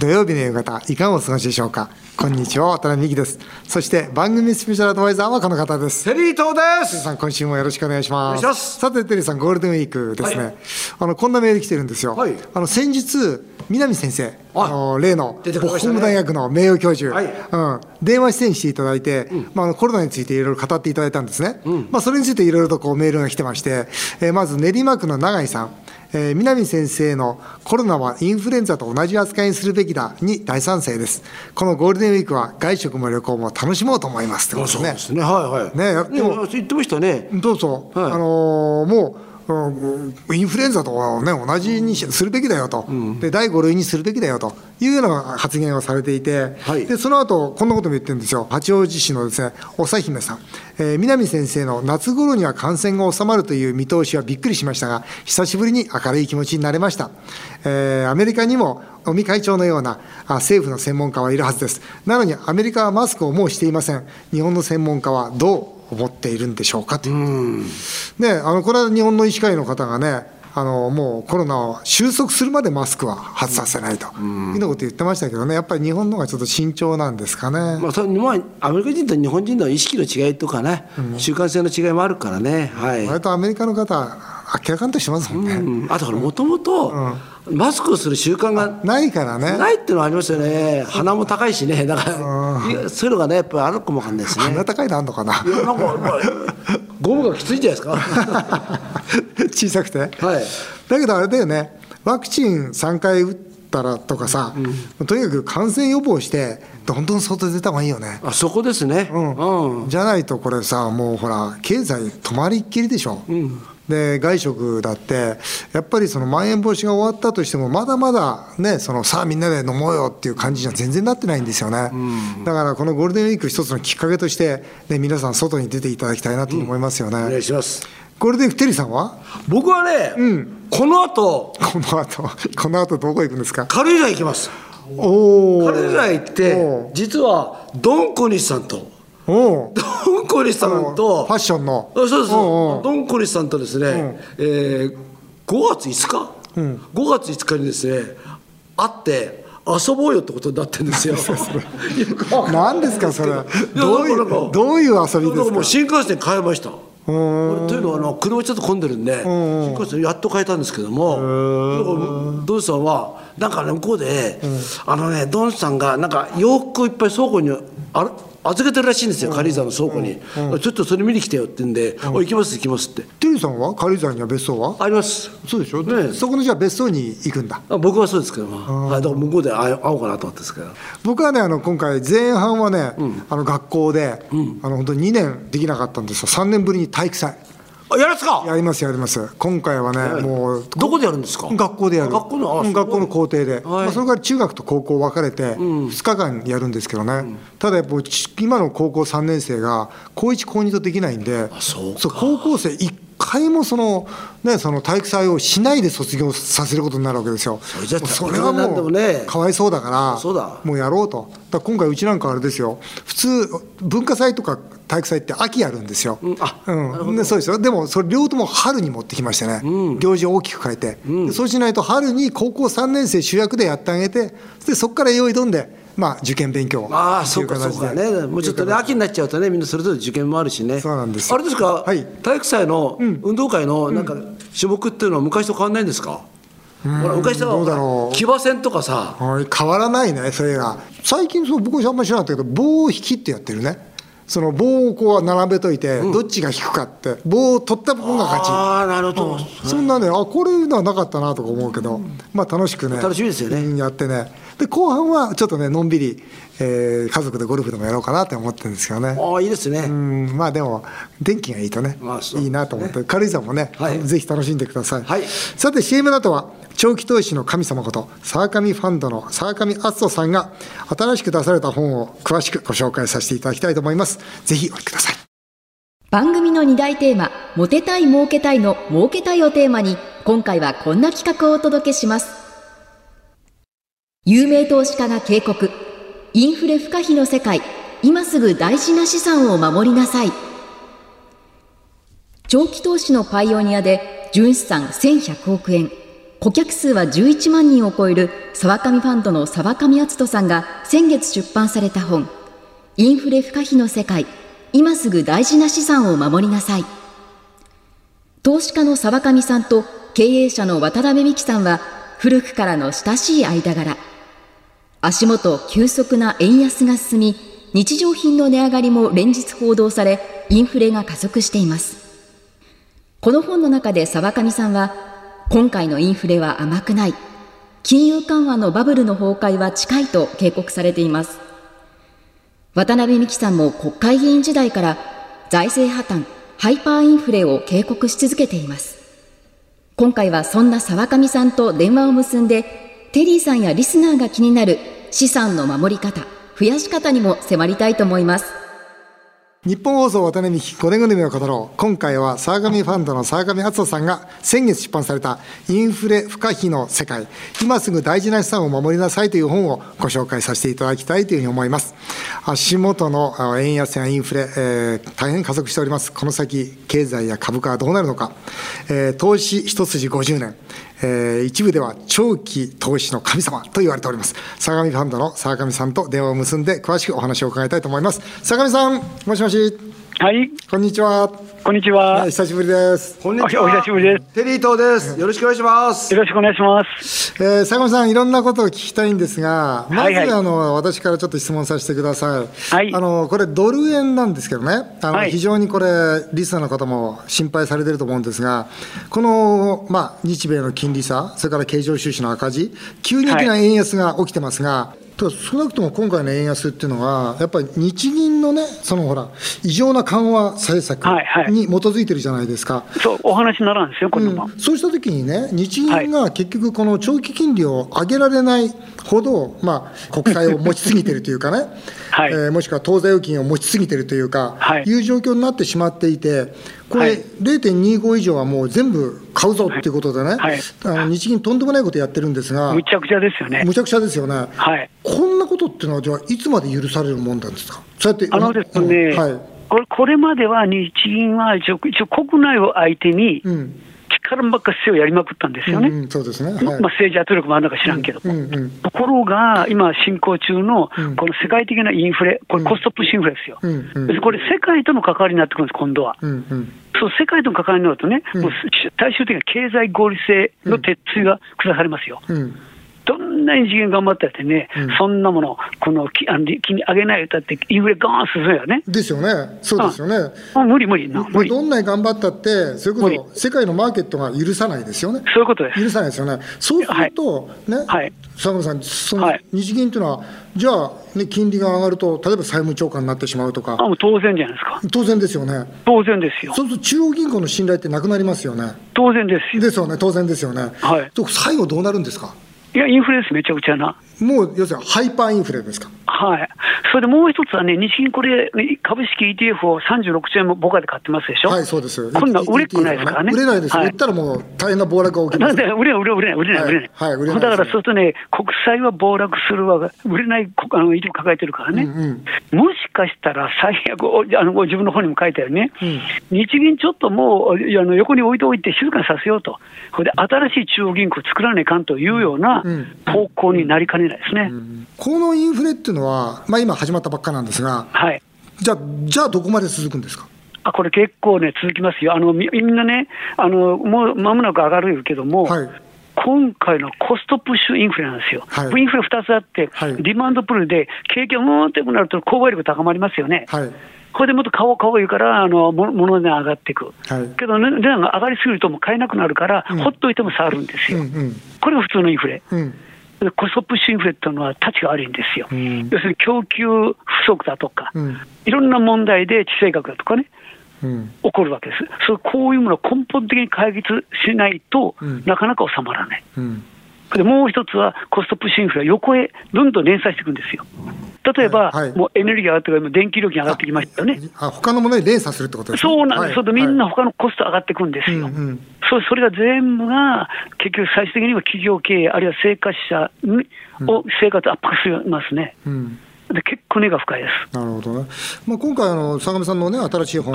土曜日の夕方、いかがお過ごしでしょうか？こんにちは、渡辺美希です。そして、番組スペシャルアドバイザーはこの方です。テリー東です。さん、今週もよろしくお願いします。ますさて、テリーさん、ゴールデンウィークですね。はいあの、こんなメール来てるんですよ。はいあの、先日、南先生、あの例の出てくれましたね法務大学の名誉教授、はいうん、電話出演していただいて、まああの、コロナについていろいろ語っていただいたんですね、まあ、それについていろいろとこうメールが来てまして、えーまず練馬区の永井さん、えー南先生のコロナはインフルエンザと同じ扱いにするべきだに大賛成です。このゴールデンウィークは外食も旅行も楽しもうと思いますってことですね。すね。はいはい。ねやでも言ってましたね。どうぞ、はいあのーもう、うんインフルエンザと、ね、同じにしするべきだよと、で、第5類にするべきだよと。いうような発言をされていて、はい。でその後こんなことも言ってるんですよ、八王子市のですね長姫さん、えー南先生の夏頃には感染が収まるという見通しはびっくりしましたが、久しぶりに明るい気持ちになれました。えーアメリカにも尾身会長のようなあ政府の専門家はいるはずです。なのにアメリカはマスクをもうしていません。日本の専門家はどう思っているんでしょうかという。ね、あのこれは日本の医師会の方がね、あのもうコロナを収束するまでマスクは外させないと、いうようなこと言ってましたけどね、やっぱり日本の方がちょっと慎重なんですかね。まあ、それまあ、アメリカ人と日本人の意識の違いとかね、習慣性の違いもあるからね。はい。割とアメリカの方、明らかんとしてますもんね。うん、あとほら、もともと、マスクをする習慣がないからね、ないっていうのはありますよね。鼻も高いしね。だから、そういうのがね、やっぱりあるかもわかんないですね。鼻高いのあんのかな、いやなんか、まあゴムがきついんじゃないですか？小さくて。はい。だけどあれだよね、ワクチン3回打ったらとかさ、とにかく感染予防して、どんどん外出た方がいいよね。あ、そこですね。うん。じゃないとこれさもうほら経済止まりっきりでしょ、で外食だってやっぱりそのまん延防止が終わったとしてもまだまだねそのさあみんなで飲もうよっていう感じじゃ全然なってないんですよね、だからこのゴールデンウィーク一つのきっかけとして、ね、皆さん外に出ていただきたいなと思いますよね、お願いします。ゴールデンウィークテリーさんは？僕はね、この後、この後 この後どこ行くんですか？軽井沢行きます。おお軽井沢行ってお、実はドン小西さんと、ドン小西さんと、ファッションの。あそうです、おう。おうドン小西さんとですね、えー5月5日、5月5日にですね、会って、遊ぼうよってことになってるんですよ。何ですかそれ。どういうどういう遊びですか？新幹線変えました。というのはあの車ちょっと混んでるんで、新幹線やっと変えたんですけども、ドンさんは、なんかね、向こうで、あのね、ドンさんが、なんか洋服をいっぱい倉庫にあれ預けてるらしいんですよ、軽井沢の倉庫に、ちょっとそれ見に来てよって言うん。で、あ行きます、行きますって、テリーさんは？軽井沢には別荘は？あります、そうでしょ、ねそこのじゃあ別荘に行くんだ。あ僕はそうですけども、はい、だから向こうで会おうかなと思ってんですけど、僕はねあの今回前半はね、あの学校で、あの本当に2年できなかったんですよ。3年ぶりに体育祭あやるんですか？やりますやります。今回はね、もうどこでやるんですか？学校でやる。学校の学校の校庭で、はい。まあ、それから中学と高校分かれて2日間やるんですけどね、ただやっぱち今の高校3年生が高1高2とできないんでそうか。高校生1回もその,、ね、その体育祭をしないで卒業させることになるわけですよ。それはもうかわいそうだからそうだ。もうやろうと。だ今回うちなんかあれですよ。普通文化祭とか体育祭って秋やるんですよ、んあうん。でそうですよ。でもそれ両方とも春に持ってきましてね、行事を大きく変えて、でそうしないと春に高校3年生主役でやってあげてでそこから用意どんで、まあ、受験勉強。ああ、そうか、そうかね、もうちょっとね、秋になっちゃうとね、みんなそれぞれ受験もあるしね、そうなんですよ。あれですか、はい。体育祭の運動会のなんか種目っていうのは、昔と変わんないんですか、ほら昔とどうだろう。騎馬戦とかさ、はい。変わらないねそれが。最近そう僕あんまり知らなかったけど棒を引きってやってるねその棒をこう並べといて、どっちが引くかって棒を取った分が勝ち。ああ、なるほど、そんなね、あこれいうのはなかったなとか思うけど、まあ楽しくね、楽しみですよね。うんやってね、で後半はちょっとね、のんびり、えー家族でゴルフでもやろうかなって思ってるんですけどね。ああ、いいですね、うん。まあでも、天気がいいとね、まあそう。いいなと思って、軽井沢もね、はい。ぜひ楽しんでください。はい。さて、CM の後は、長期投資の神様こと、沢上ファンドの沢上敦人さんが、新しく出された本を詳しくご紹介させていただきたいと思います。ぜひお聞きください。番組の2大テーマ、モテたい儲けたいの儲けたいをテーマに、今回はこんな企画をお届けします。有名投資家が警告、インフレ不可避の世界、今すぐ大事な資産を守りなさい。長期投資のパイオニアで、純資産1100億円、顧客数は11万人を超える沢上ファンドの沢上篤人さんが先月出版された本、インフレ不可避の世界、今すぐ大事な資産を守りなさい。投資家の沢上さんと経営者の渡辺美樹さんは古くからの親しい間柄。足元急速な円安が進み、日常品の値上がりも連日報道され、インフレが加速しています。この本の中で沢上さんは、今回のインフレは甘くない。金融緩和のバブルの崩壊は近いと警告されています。渡辺美樹さんも国会議員時代から財政破綻、ハイパーインフレを警告し続けています。今回はそんな沢上さんと電話を結んで、テリーさんやリスナーが気になる資産の守り方、増やし方にも迫りたいと思います。日本放送渡辺美希5年組を語ろう。今回は沢上ファンドの沢上敦人さんが先月出版されたインフレ不可避の世界、今すぐ大事な資産を守りなさいという本をご紹介させていただきたいというふうに思います。足元の円安やインフレ、えー、大変加速しております。この先、経済や株価はどうなるのか。えー、投資一筋50年。えー、一部では長期投資の神様と言われております。相模ファンドの坂上さんと電話を結んで詳しくお話を伺いたいと思います。相上さん、もしもし。はい。こんにちは。こんにちは。久しぶりです。こんにちは。お久しぶりです。テリー東です。よろしくお願いします。よろしくお願いします。えー、相模さん、いろんなことを聞きたいんですが、まず、はいはい、あの、私からちょっと質問させてください。はい。あの、これドル円なんですけどね、あの、はい、非常にこれ、リスナーの方も心配されてると思うんですが、この、まあ、日米の金利差、それから経常収支の赤字、急激な円安が起きてますが、はい少なくとも今回の円安っていうのは、やっぱり日銀のね、そのほら、異常な緩和政策に基づいてるじゃないですか。はいはい、そう、お話にならんですよ、これも、うん、そうしたときにね、日銀が結局、この長期金利を上げられないほど、まあ、国債を持ちすぎてるというかね、はい、えー、もしくは当座預金を持ちすぎてるというか、はい、いう状況になってしまっていて、これ、0.25以上はもう全部買うぞっていうことでね、はい、あの日銀、とんでもないことやってるんですが、むちゃくちゃですよね。むちゃくちゃですよね。はい、こんなことっていうのは、じゃあ、いつまで許されるもんなんですか、そうやってあのですね、うん、はい、これこれまでは日銀は一応、一応国内を相手に、うん力ばっか姿勢をやりまくったんですよね、うんうん、そうですね、はい、まあ、政治圧力もあるのか知らんけど、うんうん。うん、ところが、今、進行中のこの世界的なインフレ、これ、コストプッシュインフレですよ、うんうん、これ、世界との関わりになってくるんです、今度は。うんうん。そう世界との関わりになるとね、もう最終的な経済合理性の鉄槌が下されますよ。うんどんなに次元頑張ったってね、うん、そんなもの、このあの金上げない歌って、インフレガーン進むよね。ですよね、そうですよね。あ無理無理な、無理。どんなに頑張ったって、それこそ世界のマーケットが許さないですよね。そういうことです。許さないですよね。そうすると、はい、ね、はい、佐野さん、その日銀というのは、じゃあ、ね、金利が上がると、例えば債務超過になってしまうとか。あもう当然じゃないですか。当然ですよね。当然ですよ。そうすると中央銀行の信頼ってなくなりますよね。当然ですよ。ですよね、当然ですよね。はい。最後どうなるんですか？いや、インフレです、めちゃくちゃな。もう要するにハイパーインフレですか？はい、それでもう一つはね、日銀、これ、株式 ETF を36兆円も僕で買ってますでしょ、はい、そうです。今度は売れっこないですからね、売れないです、はい、売ったらもう大変な暴落が起きます。なんで売れない、売れない、売れない、売れない、売れない、はい売れないだからそうするとね、国債は暴落するわ、売れないあの ETF 抱えてるからね、うんうん、もしかしたら最悪、あの自分の本にも書いたよね、うん、日銀ちょっともうあの横に置いておいて静かにさせようと、これで新しい中央銀行を作らないかんというような方向になりかねないですね。うん。うんこのインフレっていうのは、まあ、今始まったばっかなんですが、はい、じゃあ、じゃあどこまで続くんですか？あこれ結構ね、続きますよ、あのみんなね、あのもう間もなく上がるけども、はい、今回のコストプッシュインフレなんですよ、はい、インフレ2つあって、はい、ディマンドプルで景気がもーってくなると、購買力高まりますよね。はいこれでもっと買おう、買おう言うから、あの物の値段上がっていく、はい、けど、値段が上がりすぎると、もう買えなくなるから、うん、ほっといても下がるんですよ、うんうん、これが普通のインフレ。うん。コストプッシュインフレっていうのは、たちが悪いんですよ、うん、要するに供給不足だとか、うん、いろんな問題で地政学だとかね、うん、起こるわけです、そこういうものを根本的に解決しないとなかなか収まらない。でもう一つは、コストプッシュインフレは横へどんどん連鎖していくんですよ。例えば、はいはい、もうエネルギー上がってから、電気料金上がってきましたよね。あ他のものに連鎖するってことですね。そうなんです、はい、みんな他のコスト上がってくんですよ。うんうん、そそれが全部が、結局最終的には企業経営、あるいは生活者を生活圧迫しますね。うんで結構根が深いです。なるほどね。まあ、今回あの相模さんのね新しい本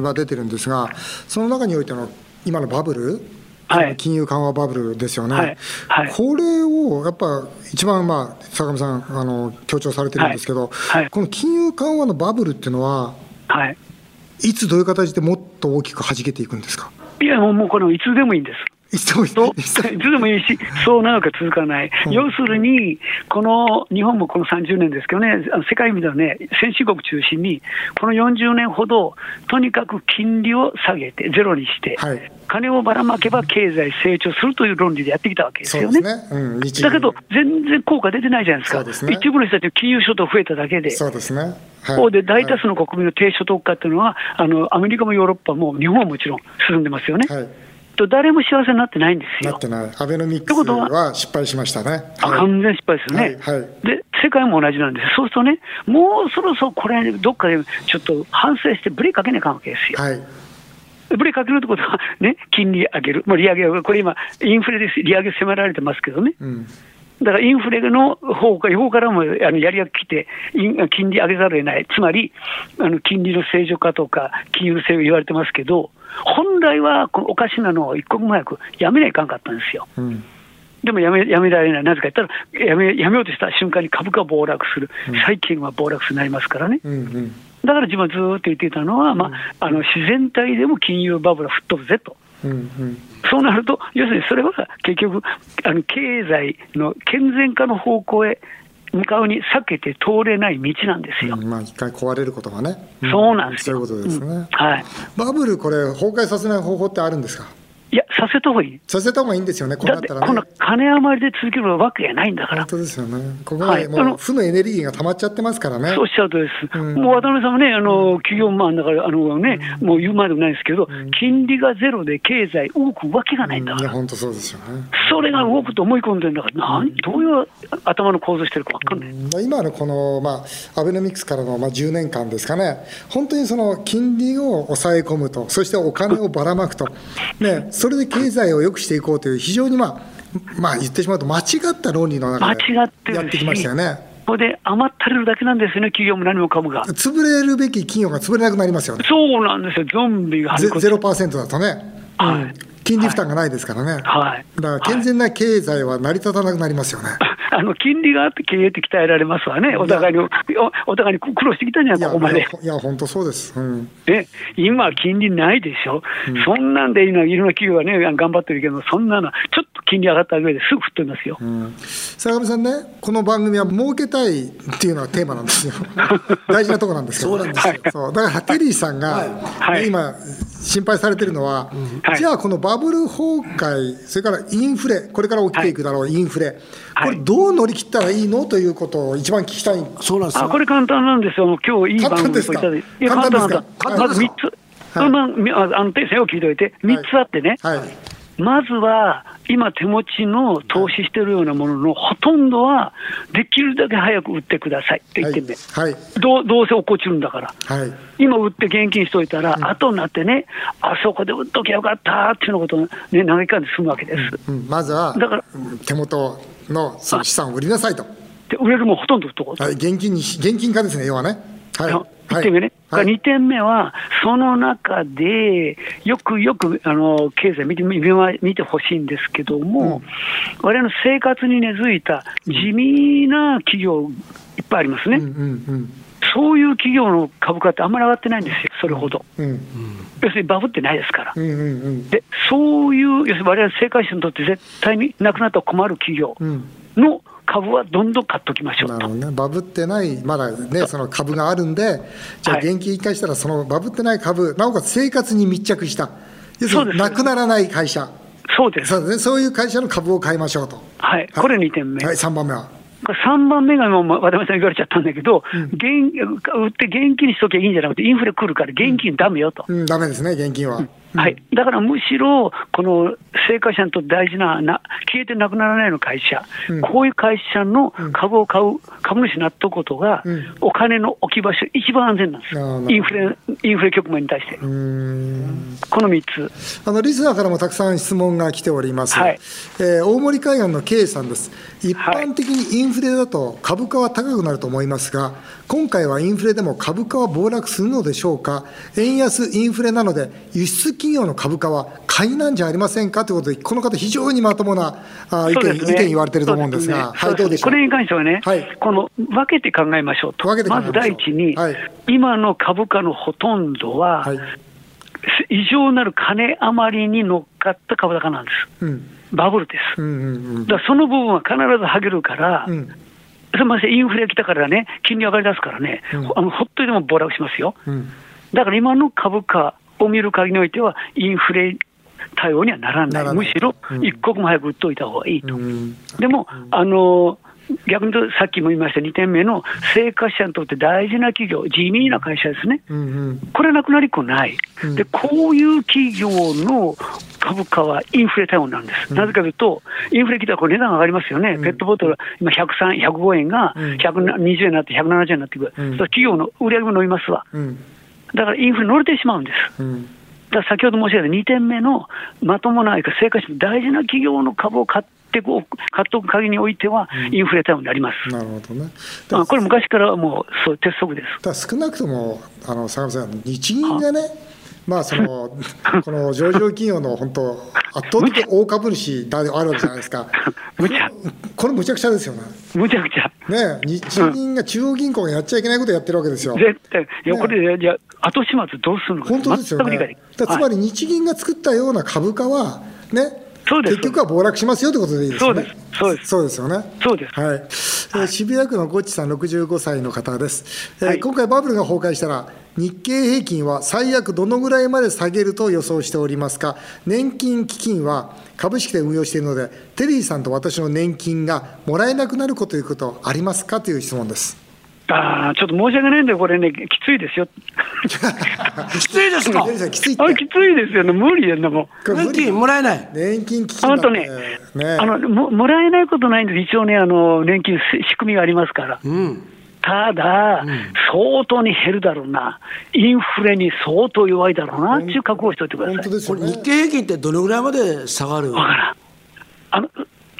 が出てるんですが、はい、その中においての今のバブルはい、金融緩和バブルですよね、はい。はい、これをやっぱ一番、まあ、坂上さんあの、強調されてるんですけど、この金融緩和のバブルっていうのは、はい、いつどういう形でもっと大きくはじけていくんですか？いや、もうこのいつでもいいんです。いつでもいいし、そう長く続かない、うん、要するに、この日本もこの30年ですけどね、世界見たらね、先進国中心に、この40年ほど、とにかく金利を下げて、ゼロにして、はい、金をばらまけば経済成長するという論理でやってきたわけですよね。ね。うん、だけど、全然効果出てないじゃないですか、すね、一部の人たち、金融所得増えただけで。そうですね。はい、で大多数の国民の低所得化っていうのは、あのアメリカもヨーロッパも日本はもちろん進んでますよね。はいと誰も幸せになってないんですよ。なってない。アベノミクスは失敗しましたね。はい、完全失敗ですよね、はい、はい、で、世界も同じなんです。そうするとね、もうそろそろこれ、どっかでちょっと反省してブレーキかけなきゃいかんわけですよ。はいブレーキかけるってことは、ね、金利上げる、もう利上げ、これ今、インフレです、利上げ迫られてますけどね、うん、だからインフレの方か、横からもあのやりが来て、金利上げざるを得ない、つまりあの金利の正常化とか、金融の正常言われてますけど、本来はこのおかしなのを一刻も早くやめないかんかったんですよ。うん。でもやめやめられない、なぜか言ったらやめ、やめようとした瞬間に株価暴落する、債券は暴落するになりますからね。うんうん。だから自分はずっと言っていたのは、まあ、あの自然体でも金融バブルは吹っ飛ぶぜと。うんうん、そうなると、要するにそれは結局、あの経済の健全化の方向へ向かうに避けて通れない道なんですよ。うん、まあ、一回壊れることがね、そうなんですよ。そういうことですね。うん、はい。バブル、これ、崩壊させない方法ってあるんですか？いや、させた方がいい。させた方がいいんですよね、こうなったら、ね、この金余りで続けるわけがないんだから。本当ですよね。ここまでもう負のエネルギーが溜まっちゃってますからね。そうおっしゃるとです。うん、もう渡辺さんもね、あの、企業マンだから、あのね、うん、もう言うまでもないですけど、うん、金利がゼロで経済動くわけがないんだから。本当そうですよね。それが動くと思い込んでるんだから、何、どういう頭の構造してるか分かんない。今のこの、まあ、アベノミクスからの、まあ、10年間ですかね、本当にその金利を抑え込むと、そしてお金をばらまくと、ね、それで経済を良くしていこうという、非常に、まあ、まあ言ってしまうと、間違った論理の中でやってきましたよね。ここで余ったれるだけなんですよね、企業も何もかもが。潰れるべき企業が潰れなくなりますよね。そうなんですよ、ゾンビがゼロパーセントだとね。はい、金利負担がないですからね。はい。だから健全な経済は成り立たなくなりますよね。あの金利があって経営って鍛えられますわね、お互いに、お互いに苦労してきたんじゃないここまで。いや、本当そうです。うん、で、今、金利ないでしょ、うん、そんなんでいろんな企業はね、頑張ってるけど、そんなの、ちょっと金利上がった上ですぐ振ってますよ、うん、坂上さんね、この番組は儲けたいっていうのがテーマなんですよ、大事なところなんですよ、そうなんですよ、そう。だからテリーさんが、はい、今、心配されてるのは、はい、じゃあ、このバブル崩壊、それからインフレ、これから起きていくだろう、はい、インフレ、これ、どう乗り切ったらいいの？ということを一番聞きたい。そうなんですあこれ簡単なんですよ、今日いい番組をいただいて、簡単ですか、まず3つ、はい、まあ、あの訂正を聞いておいて、3つあってね。はいまずは今、手持ちの投資してるようなもののほとんどは、できるだけ早く売ってくださいって言ってんで、はいはい、どうどうせ落っこちるんだから、はい、今売って現金しといたら、うん、後になってね、あそこで売っときゃよかったっていうようなことを、ね、投げかんで済むわけです。うん。うん、まずはだから手元の資産を売りなさいと。で売れるもほとんど売っとこうと。はい、現金に現金化ですね、要はね。はい1点目ね、はい、2点目は、その中で、よくよくあの経済見て見てほしいんですけども、われわれの生活に根付いた地味な企業、いっぱいありますね。うんうんうん。そういう企業の株価ってあんまり上がってないんですよ、それほど。うんうん、要するにバブってないですから。うんうんうん、でそういう、要するにわれわれ生活者にとって絶対になくなったら困る企業の、株はどんどん買っときましょうなるほど、ね、バブってない、まだね、その株があるんで、じゃあ、現金一回したら、そのバブってない株、なおかつ生活に密着した、要するになくならない会社、そうです。そうです、ね、そういう会社の株を買いましょうと。はい、これ2点目。はい、3番目は。3番目がもう渡辺さん言われちゃったんだけど、うん、現売って現金にしときゃいいんじゃなくて、インフレ来るから現金だめよと。うん、だめですね、現金は。うんはい、だからむしろ、この生活者にとって大事なな、消えてなくならないの会社、うん、こういう会社の株を買う、株主になっとくことが、うん、お金の置き場所、一番安全なんです、インフレインフレ局面に対して、この3つ。あのリスナーからもたくさん質問が来ております、はい。えー、大森海岸の K さんです、一般的にインフレだと株価は高くなると思いますが、今回はインフレでも株価は暴落するのでしょうか、円安、インフレなので、輸出企業の株価は買いなんじゃありませんか？ということで、この方、非常にまともなあ意見、ね、意見言われてると思うんですが、はい、どうでしょう？これに関してはね、はい、この分けて考えましょうと、まず第一に、はい、今の株価のほとんどは、はい、異常なる金余りに乗っかった株高なんです。うん。バブルです。だその部分は必ずはげるから、うん、ませインフレが来たからね、金利上がりだすからね、うん、あのほっといても暴落しますよ。うん、だから今の株価を見る限りにおいては、インフレ対応にはならない、むしろ一刻も早く売っといた方がいいと。でも、あの逆に言うと、さっきも言いました2点目の生活者にとって大事な企業、地味な会社ですね、うんうん、これはなくなりっこない、うん、で、こういう企業の株価はインフレ対応なんです、うん、なぜかというと、インフレ来たらこれ値段上がりますよね、うん、ペットボトル、今103、105円が120円になって、170円になっていく、うん、企業の売り上げも伸びますわ、だからインフレ乗れてしまうんです。だ先ほど申し上げた2点目のまともな生活者、大事な企業の株を買ってこう買っておく限りにおいては、インフレ対応になります。なるほどね。まあ、これ、昔からもうそう鉄則です。だ少なくとも、あの坂上さん、日銀がね、まあその この上場企業の本当、圧倒的大株主であるわけじゃないですか、むちゃこれ、むちゃくちゃですよね。むちゃくちゃ。ね日銀が中央銀行がやっちゃいけないことやってるわけですよ。絶対、いや、これ、じゃ後始末どうするの本当ですよね。つまり日銀が作ったような株価は、ね、結局は暴落しますよということでいいですね。そうです。そうですよね。そうです。はい。はい、渋谷区のゴッチさん65歳の方です、はい、今回バブルが崩壊したら日経平均は最悪どのぐらいまで下げると予想しておりますか？年金基金は株式で運用しているのでテリーさんと私の年金がもらえなくなることということありますか？という質問ですあちょっと申し訳ないんで、これね、きついですよ。きついですか？きついあきついですよ。ね、無理やんなもん。年金もらえない。年金基金あとね、ね。あのも、もらえないことないんです、一応ね、あの年金仕組みがありますから。うん。ただ、うん、相当に減るだろうな、インフレに相当弱いだろうなっていう覚悟をしておいてください。ね、これ日経平均ってどのぐらいまで下がる？わからん。あの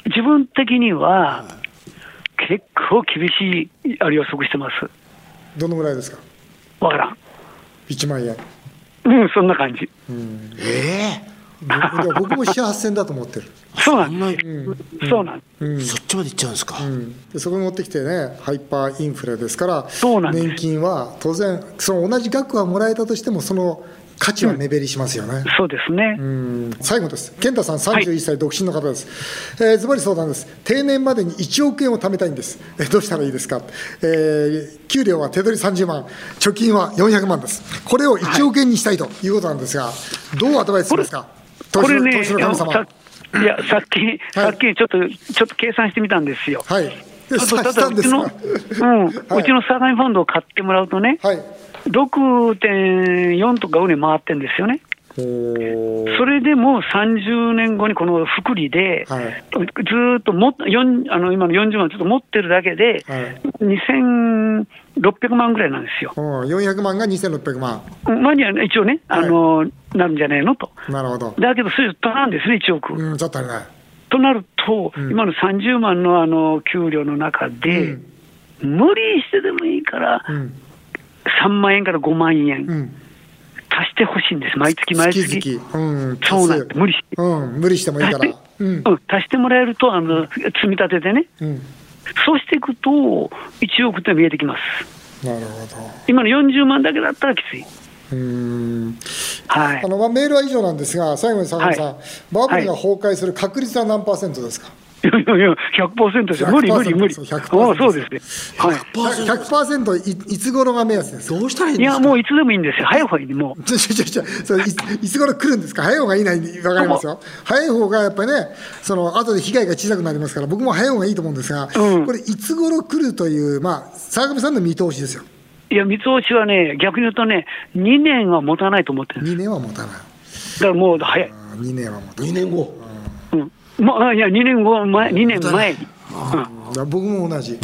自分的には、結構厳しいあれ予測してます。どのぐらいですか？わからん。1万円。うん、そんな感じ。うん、ええ。ー、僕も7、8000だと思ってる。そうなんうん、そうなん、うん、そっちまでいっちゃうんですか、うん、でそこに持ってきてね、ハイパーインフレですから、そうなん年金は当然、その同じ額はもらえたとしても、その価値は目減りしますよね。うん、そうですね。最後です。健太さん、31歳、独身の方です。えー、ズバリ相談です。定年までに1億円を貯めたいんです。えー、どうしたらいいですか？えー、給料は手取り30万、貯金は400万です。これを1億円にしたいということなんですが、はい、どうアドバイスしますか？これね、いや、さっき、さっきちょっと、ちょっと計算してみたんですよ。はい。ただうちの、うん、うちの相模ファンドを買ってもらうとね、はい、6.4とか上に回ってるんですよね。それでも30年後にこの福利で、はい、ずっともあの今の40万、ちょっと持ってるだけで、はい、2600万ぐらいなんですよ。400万が2600万。まあには一応ね、あの、はい、なるんじゃないのと。なるほど。だけど、それとなんですね、1億。うん、ちょっと足りない。となると、うん、今の30万のあの給料の中で、うん、無理してでもいいから、うん3万円から5万円、うん、足してほしいんです、毎月毎月。月々。うん、そうなん無理して、うん。無理してもいいから。うん、足してもらえると、あの積み立ててね、うん、そうしていくと、1億って見えてきます。なるほど。今の40万だけだったらきつい。うん。はい、あのまあ、メールは以上なんですが、最後に坂本さん、はい、バブルが崩壊する確率は何パーセントですか、いやいやいや、100%ですよ。無理無理無理。100%, あそうですね。はい。100%, いいつ頃が目安ですどうしたらいいんですか？いや、もういつでもいいんですよ。早い方がいいもう。ちょちょちょそれいいつ頃来るんですか？早い方がいいな、わかりますよ。早い方がやっぱりね、その、後で被害が小さくなりますから、僕も早い方がいいと思うんですが、うん、これ、いつ頃来るという、まあ、沢上さんの見通しですよ。いや、見通しはね、逆に言うとね、2年は持たないと思ってるんです。2年は持たない。だからもう早い。2年は持たない。2年後。まあ、いや、2年後前、2年前に。僕も同じ。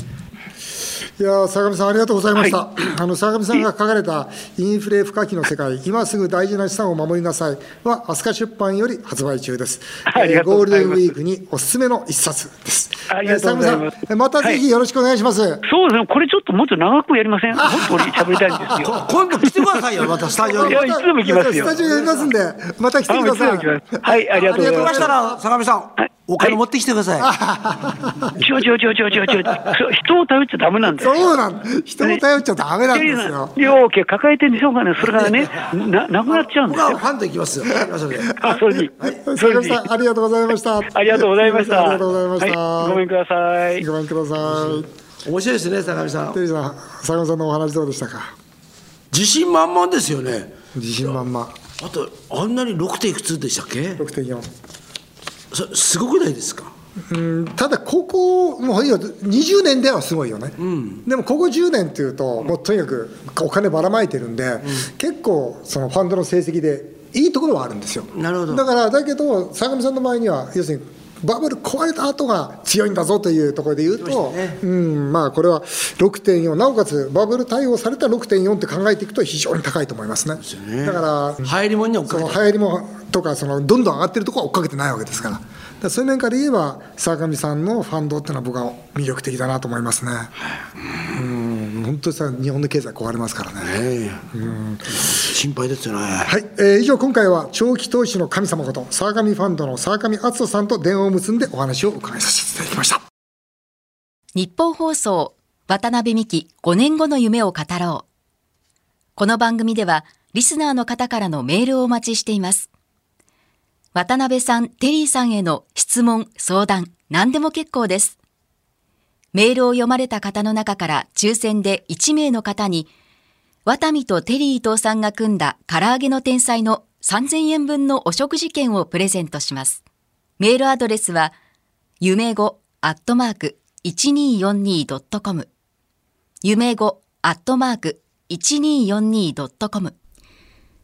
いや相上さん、ありがとうございました。はい、あの相上さんが書かれた、インフレ不可避の世界、今すぐ大事な資産を守りなさいは、飛鳥出版より発売中で す。えー、ゴールデンウィークにおすすめの一冊です。ありがとうございます。えー、またぜひよろしくお願いします。はい、そうですね、これちょっともっと長くやりませんもっと俺喋りたいんですよ。今度来てくださいよ、またスタジオに。いや、いつでも行きますよ。スタジオやりますんで、また来てください。はい、ありがとうございます。したら、相上さん。はいお金持ってきてください。ちょちょちょちょちょちょ、人を頼っちゃだめなんですそうなん人を頼っちゃだめなんですよ。両家抱えてんでしょうかね、それがね、ななくなっちゃうんですよ。ファンと行きますよ。あ、それに。それに。ありがとうございました。ありがとうございました。ありがとうございました。ごめんください。ごめんください。面白いですね、坂上さん。テリーさん、坂上さんのお話どうでしたか？自信満々ですよね。自信満々。あと、あんなに六点いくつでしたっけ？六点四。すごくないですか？うんただここもういや20年ではすごいよね、うん、でもここ10年っていうともうとにかくお金ばらまいてるんで、うん、結構そのファンドの成績でいいところはあるんですよ。なるほど。だからだけど相模さんの前には要するにバブル壊れた後が強いんだぞというところで言うと、ね、うんまあ、これは6.4、なおかつバブル対応された6.4って考えていくと、非常に高いと思いますね。すねだから、流行りもんには追っかけて流行りもとかその、どんどん上がってるところは追っかけてないわけですから。だそういう面から言えば坂上さんのファンドっていうのは僕は魅力的だなと思いますね。うん本当にさ日本の経済壊れますからね。うん心配ですよね。はい、えー、以上今回は長期投資の神様こと沢上ファンドの沢上敦人さんと電話を結んでお話を伺いさせていただきました。日本放送渡辺美希5年後の夢を語ろう。この番組ではリスナーの方からのメールをお待ちしています。渡辺さん、テリーさんへの質問、相談、何でも結構です。メールを読まれた方の中から抽選で1名の方に、ワタミとテリー伊藤さんが組んだ唐揚げの天才の3000円分のお食事券をプレゼントします。メールアドレスは、夢語アットマーク 1242.com 夢語アットマーク 1242.com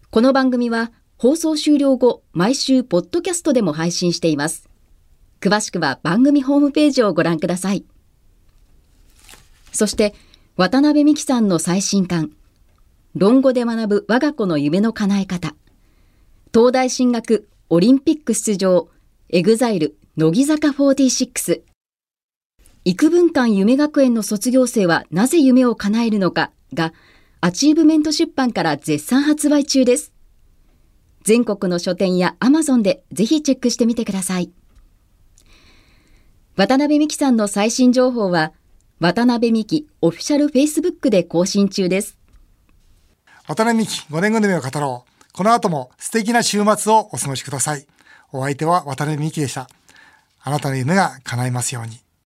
この番組は放送終了後、毎週ポッドキャストでも配信しています。詳しくは番組ホームページをご覧ください。そして、渡邉美樹さんの最新刊、論語で学ぶ我が子の夢の叶え方、東大進学、オリンピック出場、エグザイル、乃木坂46、郁文館夢学園の卒業生はなぜ夢を叶えるのかが、アチーブメント出版から絶賛発売中です。全国の書店やアマゾンでぜひチェックしてみてください。渡邉美樹さんの最新情報は、渡邉美樹オフィシャルフェイスブックで更新中です。渡邉美樹5年後の夢を語ろう。この後も素敵な週末をお過ごしください。お相手は渡邉美樹でした。あなたの夢が叶いますように。